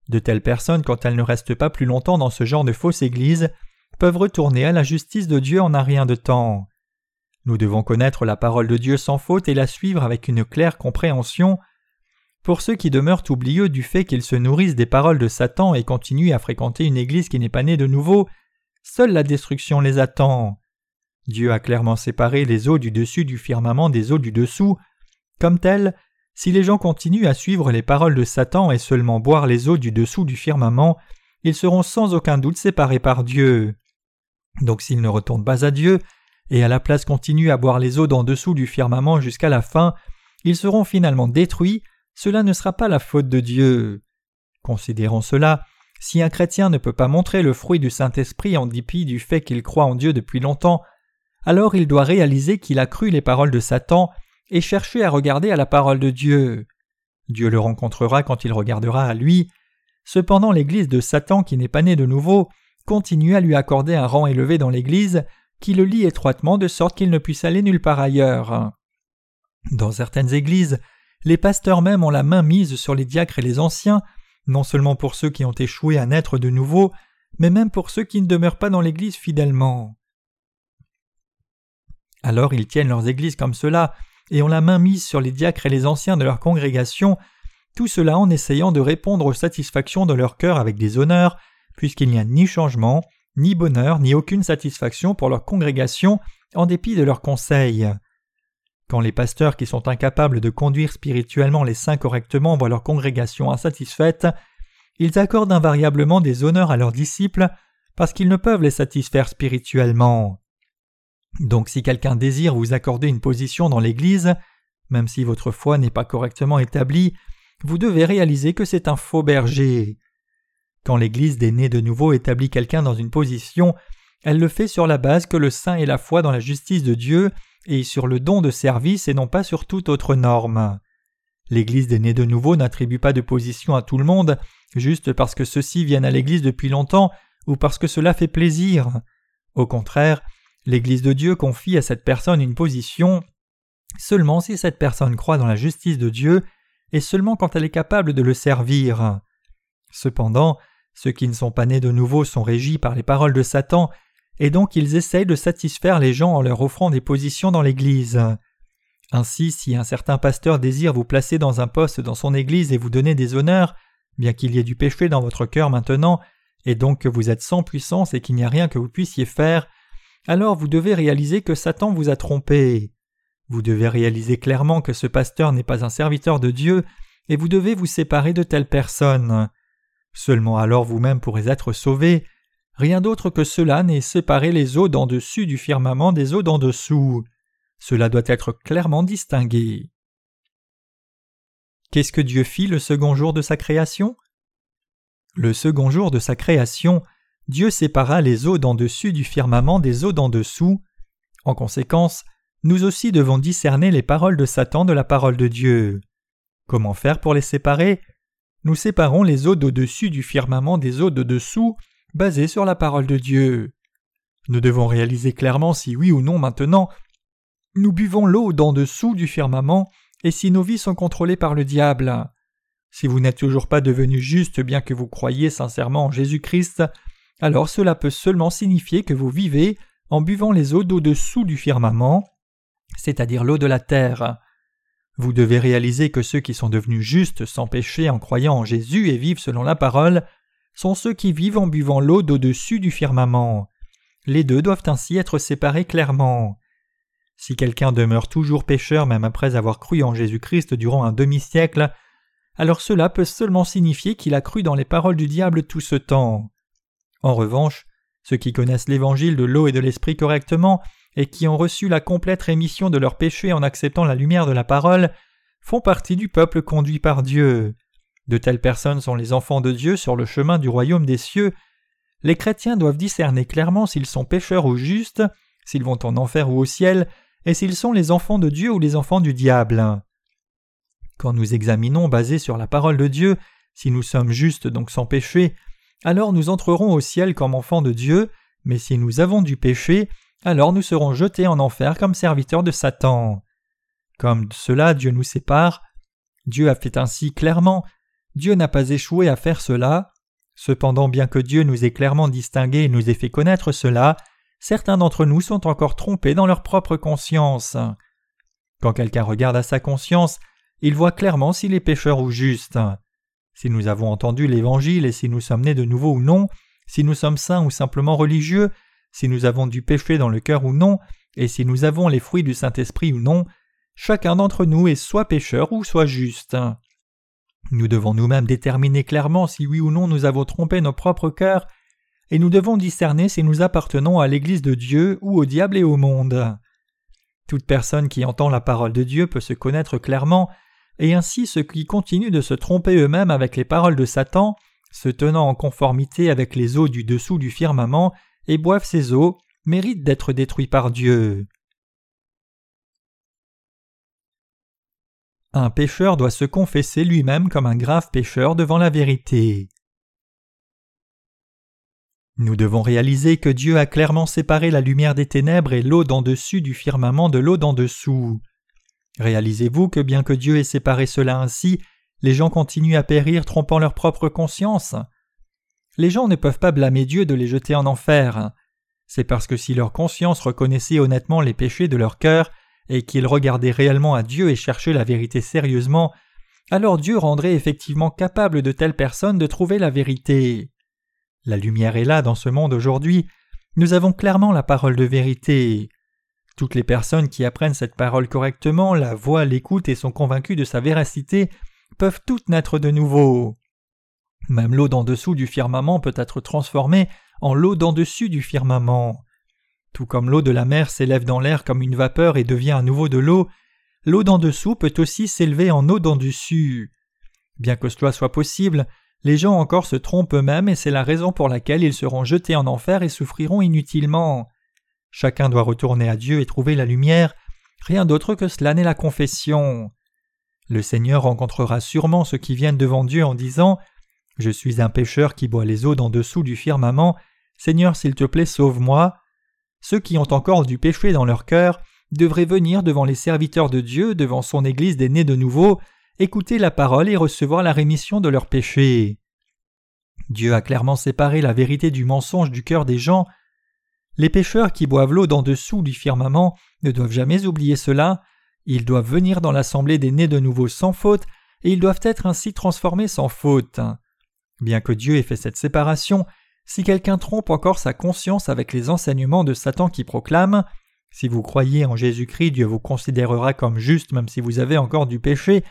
S1: De telles personnes, quand elles ne restent pas plus longtemps dans ce genre de fausse église, peuvent retourner à la justice de Dieu en un rien de temps. Nous devons connaître la parole de Dieu sans faute et la suivre avec une claire compréhension. Pour ceux qui demeurent oublieux du fait qu'ils se nourrissent des paroles de Satan et continuent à fréquenter une église qui n'est pas née de nouveau, seule la destruction les attend. Dieu a clairement séparé les eaux du dessus du firmament des eaux du dessous. Comme tel, si les gens continuent à suivre les paroles de Satan et seulement boire les eaux du dessous du firmament, ils seront sans aucun doute séparés par Dieu. Donc s'ils ne retournent pas à Dieu, et à la place continuent à boire les eaux d'en dessous du firmament jusqu'à la fin, ils seront finalement détruits, cela ne sera pas la faute de Dieu. Considérons cela, si un chrétien ne peut pas montrer le fruit du Saint-Esprit en dépit du fait qu'il croit en Dieu depuis longtemps, alors il doit réaliser qu'il a cru les paroles de Satan et chercher à regarder à la parole de Dieu. Dieu le rencontrera quand il regardera à lui. Cependant l'Église de Satan qui n'est pas née de nouveau continue à lui accorder un rang élevé dans l'Église qui le lie étroitement de sorte qu'il ne puisse aller nulle part ailleurs. Dans certaines églises, les pasteurs même ont la main mise sur les diacres et les anciens, non seulement pour ceux qui ont échoué à naître de nouveau, mais même pour ceux qui ne demeurent pas dans l'Église fidèlement. Alors ils tiennent leurs églises comme cela, et ont la main mise sur les diacres et les anciens de leur congrégation, tout cela en essayant de répondre aux satisfactions de leur cœur avec des honneurs, puisqu'il n'y a ni changement, ni bonheur, ni aucune satisfaction pour leur congrégation en dépit de leurs conseils. Quand les pasteurs qui sont incapables de conduire spirituellement les saints correctement voient leur congrégation insatisfaite, ils accordent invariablement des honneurs à leurs disciples parce qu'ils ne peuvent les satisfaire spirituellement. Donc si quelqu'un désire vous accorder une position dans l'Église, même si votre foi n'est pas correctement établie, vous devez réaliser que c'est un faux berger. Quand l'Église des nés de nouveau établit quelqu'un dans une position, elle le fait sur la base que le saint ait la foi dans la justice de Dieu et sur le don de service et non pas sur toute autre norme. L'Église des nés de nouveau n'attribue pas de position à tout le monde juste parce que ceux-ci viennent à l'Église depuis longtemps ou parce que cela fait plaisir. Au contraire, l'Église de Dieu confie à cette personne une position seulement si cette personne croit dans la justice de Dieu et seulement quand elle est capable de le servir. Cependant, ceux qui ne sont pas nés de nouveau sont régis par les paroles de Satan, et donc ils essayent de satisfaire les gens en leur offrant des positions dans l'Église. Ainsi, si un certain pasteur désire vous placer dans un poste dans son Église et vous donner des honneurs, bien qu'il y ait du péché dans votre cœur maintenant, et donc que vous êtes sans puissance et qu'il n'y a rien que vous puissiez faire, alors vous devez réaliser que Satan vous a trompé. Vous devez réaliser clairement que ce pasteur n'est pas un serviteur de Dieu, et vous devez vous séparer de telle personne. Seulement alors vous-même pourrez être sauvés. Rien d'autre que cela n'est séparer les eaux d'en dessus du firmament des eaux d'en dessous. Cela doit être clairement distingué. Qu'est-ce que Dieu fit le second jour de sa création? Le second jour de sa création, Dieu sépara les eaux d'en dessus du firmament des eaux d'en dessous. En conséquence, nous aussi devons discerner les paroles de Satan de la parole de Dieu. Comment faire pour les séparer? Nous séparons les eaux d'au-dessus du firmament des eaux de dessous, basées sur la parole de Dieu. Nous devons réaliser clairement si oui ou non maintenant nous buvons l'eau d'en dessous du firmament et si nos vies sont contrôlées par le diable. Si vous n'êtes toujours pas devenu juste bien que vous croyiez sincèrement en Jésus-Christ, alors cela peut seulement signifier que vous vivez en buvant les eaux d'au-dessous du firmament, c'est-à-dire l'eau de la terre. Vous devez réaliser que ceux qui sont devenus justes sans péché en croyant en Jésus et vivent selon la parole sont ceux qui vivent en buvant l'eau d'au-dessus du firmament. Les deux doivent ainsi être séparés clairement. Si quelqu'un demeure toujours pécheur même après avoir cru en Jésus-Christ durant un demi-siècle, alors cela peut seulement signifier qu'il a cru dans les paroles du diable tout ce temps. En revanche, ceux qui connaissent l'évangile de l'eau et de l'esprit correctement et qui ont reçu la complète rémission de leurs péchés en acceptant la lumière de la parole, font partie du peuple conduit par Dieu. De telles personnes sont les enfants de Dieu sur le chemin du royaume des cieux. les chrétiens doivent discerner clairement s'ils sont pécheurs ou justes, s'ils vont en enfer ou au ciel, et s'ils sont les enfants de Dieu ou les enfants du diable. Quand nous examinons, basé sur la parole de Dieu, si nous sommes justes donc sans péché, alors nous entrerons au ciel comme enfants de Dieu, mais si nous avons du péché, alors nous serons jetés en enfer comme serviteurs de Satan. Comme cela Dieu nous sépare, Dieu a fait ainsi clairement, Dieu n'a pas échoué à faire cela, cependant bien que Dieu nous ait clairement distingués et nous ait fait connaître cela, certains d'entre nous sont encore trompés dans leur propre conscience. Quand quelqu'un regarde à sa conscience, il voit clairement s'il est pécheur ou juste. Si nous avons entendu l'Évangile et si nous sommes nés de nouveau ou non, si nous sommes saints ou simplement religieux, si nous avons du péché dans le cœur ou non, et si nous avons les fruits du Saint-Esprit ou non, chacun d'entre nous est soit pécheur ou soit juste. Nous devons nous-mêmes déterminer clairement si oui ou non nous avons trompé nos propres cœurs, et nous devons discerner si nous appartenons à l'Église de Dieu ou au diable et au monde. Toute personne qui entend la parole de Dieu peut se connaître clairement et ainsi ceux qui continuent de se tromper eux-mêmes avec les paroles de Satan, se tenant en conformité avec les eaux du dessous du firmament, et boivent ces eaux, méritent d'être détruits par Dieu. Un pécheur doit se confesser lui-même comme un grave pécheur devant la vérité. Nous devons réaliser que Dieu a clairement séparé la lumière des ténèbres et l'eau d'en dessus du firmament de l'eau d'en dessous. Réalisez-vous que bien que Dieu ait séparé cela ainsi, les gens continuent à périr trompant leur propre conscience? Les gens ne peuvent pas blâmer Dieu de les jeter en enfer. C'est parce que si leur conscience reconnaissait honnêtement les péchés de leur cœur, et qu'ils regardaient réellement à Dieu et cherchaient la vérité sérieusement, alors Dieu rendrait effectivement capable de telles personnes de trouver la vérité. La lumière est là dans ce monde aujourd'hui, nous avons clairement la parole de vérité. Toutes les personnes qui apprennent cette parole correctement, la voient, l'écoutent et sont convaincues de sa véracité peuvent toutes naître de nouveau. Même l'eau d'en dessous du firmament peut être transformée en l'eau d'en dessus du firmament. Tout comme l'eau de la mer s'élève dans l'air comme une vapeur et devient à nouveau de l'eau, l'eau d'en dessous peut aussi s'élever en eau d'en dessus. Bien que cela soit possible, les gens encore se trompent eux-mêmes et c'est la raison pour laquelle ils seront jetés en enfer et souffriront inutilement. Chacun doit retourner à Dieu et trouver la lumière, rien d'autre que cela n'est la confession. Le Seigneur rencontrera sûrement ceux qui viennent devant Dieu en disant Je suis un pécheur qui boit les eaux d'en dessous du firmament, Seigneur, s'il te plaît, sauve-moi. Ceux qui ont encore du péché dans leur cœur devraient venir devant les serviteurs de Dieu, devant son Église des nés de nouveau, écouter la parole et recevoir la rémission de leurs péchés. Dieu a clairement séparé la vérité du mensonge du cœur des gens, les pécheurs qui boivent l'eau d'en dessous du firmament ne doivent jamais oublier cela, ils doivent venir dans l'assemblée des nés de nouveau sans faute, et ils doivent être ainsi transformés sans faute. Bien que Dieu ait fait cette séparation, si quelqu'un trompe encore sa conscience avec les enseignements de Satan qui proclame Si vous croyez en Jésus-Christ, Dieu vous considérera comme juste même si vous avez encore du péché,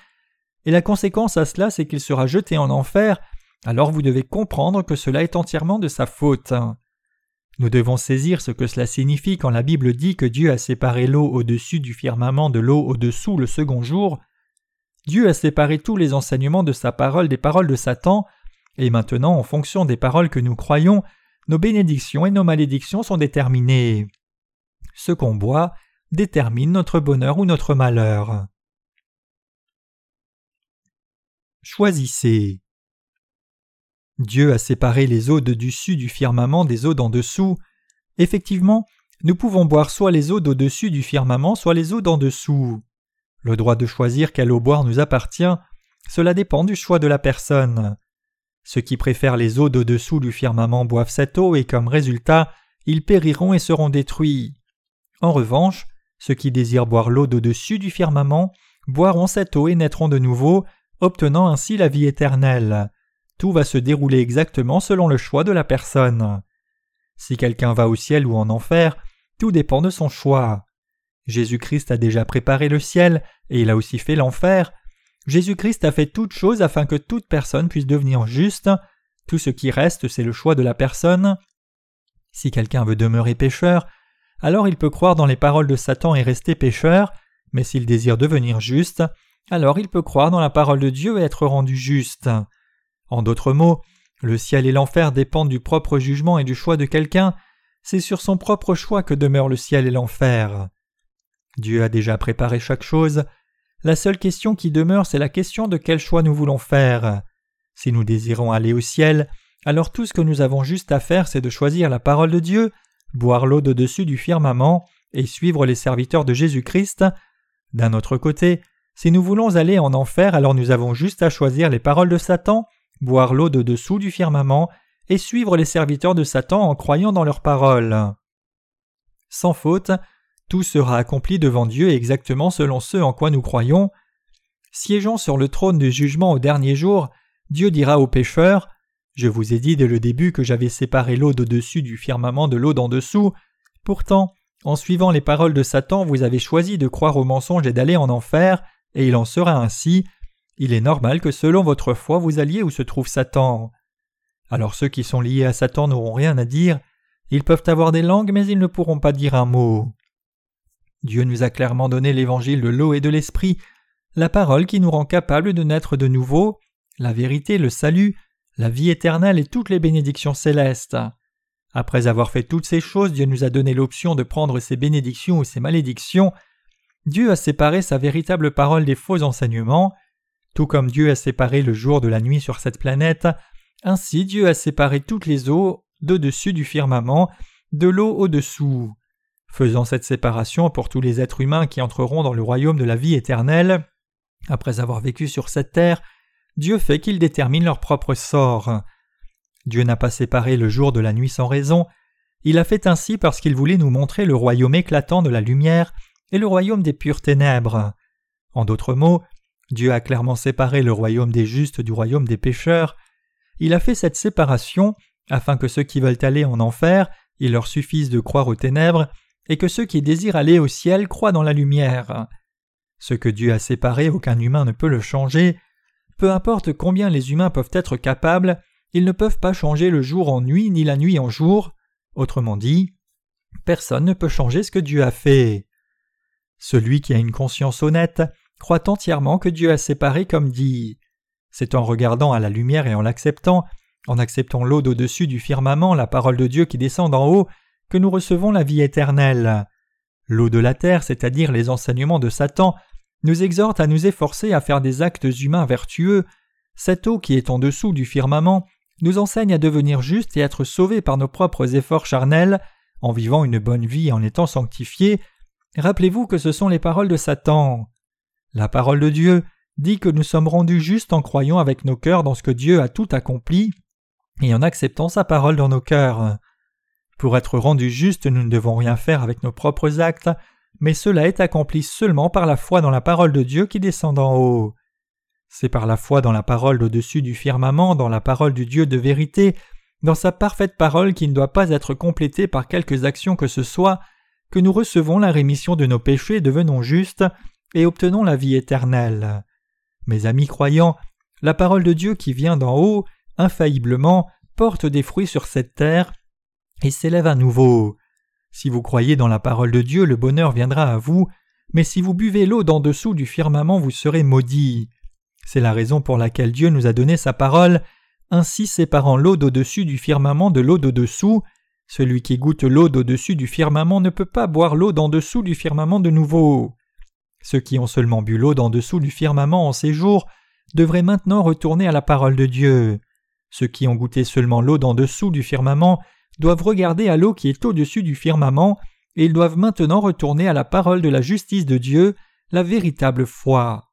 S1: et la conséquence à cela c'est qu'il sera jeté en enfer, alors vous devez comprendre que cela est entièrement de sa faute. Nous devons saisir ce que cela signifie quand la Bible dit que Dieu a séparé l'eau au-dessus du firmament de l'eau au-dessous le second jour. Dieu a séparé tous les enseignements de sa parole des paroles de Satan, et maintenant, en fonction des paroles que nous croyons, nos bénédictions et nos malédictions sont déterminées. Ce qu'on boit détermine notre bonheur ou notre malheur. Choisissez. Dieu a séparé les eaux de dessus du firmament des eaux d'en dessous. Effectivement, nous pouvons boire soit les eaux d'au-dessus du firmament, soit les eaux d'en dessous. Le droit de choisir quelle eau boire nous appartient, cela dépend du choix de la personne. Ceux qui préfèrent les eaux d'au-dessous du firmament boivent cette eau et comme résultat, ils périront et seront détruits. En revanche, ceux qui désirent boire l'eau d'au-dessus du firmament boiront cette eau et naîtront de nouveau, obtenant ainsi la vie éternelle. Tout va se dérouler exactement selon le choix de la personne. Si quelqu'un va au ciel ou en enfer, tout dépend de son choix. Jésus-Christ a déjà préparé le ciel et il a aussi fait l'enfer. Jésus-Christ a fait toutes choses afin que toute personne puisse devenir juste. Tout ce qui reste, c'est le choix de la personne. Si quelqu'un veut demeurer pécheur, alors il peut croire dans les paroles de Satan et rester pécheur, mais s'il désire devenir juste, alors il peut croire dans la parole de Dieu et être rendu juste. En d'autres mots, Le ciel et l'enfer dépendent du propre jugement et du choix de quelqu'un, c'est sur son propre choix que demeurent le ciel et l'enfer. Dieu a déjà préparé chaque chose, la seule question qui demeure c'est la question de quel choix nous voulons faire. Si nous désirons aller au ciel, alors tout ce que nous avons juste à faire c'est de choisir la parole de Dieu, boire l'eau de dessus du firmament et suivre les serviteurs de Jésus-Christ. D'un autre côté, si nous voulons aller en enfer, alors nous avons juste à choisir les paroles de Satan, boire l'eau de dessous du firmament et suivre les serviteurs de Satan en croyant dans leurs paroles. Sans faute, tout sera accompli devant Dieu exactement selon ce en quoi nous croyons. Siégeant sur le trône du jugement au dernier jour, Dieu dira aux pécheurs Je vous ai dit dès le début que j'avais séparé l'eau d'au-dessus du firmament de l'eau d'en dessous. Pourtant, en suivant les paroles de Satan, vous avez choisi de croire au mensonge et d'aller en enfer, et il en sera ainsi. Il est normal que selon votre foi vous alliez où se trouve Satan. Alors ceux qui sont liés à Satan n'auront rien à dire, ils peuvent avoir des langues mais ils ne pourront pas dire un mot. Dieu nous a clairement donné l'évangile de l'eau et de l'esprit, la parole qui nous rend capables de naître de nouveau, la vérité, le salut, la vie éternelle et toutes les bénédictions célestes. Après avoir fait toutes ces choses, Dieu nous a donné l'option de prendre ses bénédictions ou ses malédictions. Dieu a séparé sa véritable parole des faux enseignements. Tout comme Dieu a séparé le jour de la nuit sur cette planète, ainsi Dieu a séparé toutes les eaux de dessus du firmament, de l'eau au-dessous. Faisant cette séparation pour tous les êtres humains qui entreront dans le royaume de la vie éternelle, après avoir vécu sur cette terre, Dieu fait qu'ils déterminent leur propre sort. Dieu n'a pas séparé le jour de la nuit sans raison, il a fait ainsi parce qu'il voulait nous montrer le royaume éclatant de la lumière et le royaume des pures ténèbres. En d'autres mots, Dieu a clairement séparé le royaume des justes du royaume des pécheurs. Il a fait cette séparation afin que ceux qui veulent aller en enfer, il leur suffise de croire aux ténèbres, et que ceux qui désirent aller au ciel croient dans la lumière. Ce que Dieu a séparé, aucun humain ne peut le changer. Peu importe combien les humains peuvent être capables, ils ne peuvent pas changer le jour en nuit ni la nuit en jour. Autrement dit, personne ne peut changer ce que Dieu a fait. Celui qui a une conscience honnête croit entièrement que Dieu a séparé comme dit. C'est en regardant à la lumière et en l'acceptant, en acceptant l'eau d'au-dessus du firmament, la parole de Dieu qui descend d'en haut, que nous recevons la vie éternelle. L'eau de la terre, c'est-à-dire les enseignements de Satan, nous exhorte à nous efforcer à faire des actes humains vertueux. Cette eau qui est en dessous du firmament nous enseigne à devenir justes et être sauvés par nos propres efforts charnels, en vivant une bonne vie et en étant sanctifiés. Rappelez-vous que ce sont les paroles de Satan. La parole de Dieu dit que nous sommes rendus justes en croyant avec nos cœurs dans ce que Dieu a tout accompli et en acceptant sa parole dans nos cœurs. Pour être rendus justes, nous ne devons rien faire avec nos propres actes, mais cela est accompli seulement par la foi dans la parole de Dieu qui descend d'en haut. C'est par la foi dans la parole au-dessus du firmament, dans la parole du Dieu de vérité, dans sa parfaite parole qui ne doit pas être complétée par quelques actions que ce soit, que nous recevons la rémission de nos péchés, devenons justes et obtenons la vie éternelle. Mes amis croyants, la parole de Dieu qui vient d'en haut, infailliblement, porte des fruits sur cette terre et s'élève à nouveau. Si vous croyez dans la parole de Dieu, le bonheur viendra à vous, mais si vous buvez l'eau d'en dessous du firmament, vous serez maudit. C'est la raison pour laquelle Dieu nous a donné sa parole, ainsi séparant l'eau d'au-dessus du firmament de l'eau d'au-dessous. Celui qui goûte l'eau d'au-dessus du firmament ne peut pas boire l'eau d'en dessous du firmament de nouveau. Ceux qui ont seulement bu l'eau d'en dessous du firmament en ces jours devraient maintenant retourner à la parole de Dieu. Ceux qui ont goûté seulement l'eau d'en dessous du firmament doivent regarder à l'eau qui est au-dessus du firmament, et ils doivent maintenant retourner à la parole de la justice de Dieu, la véritable foi.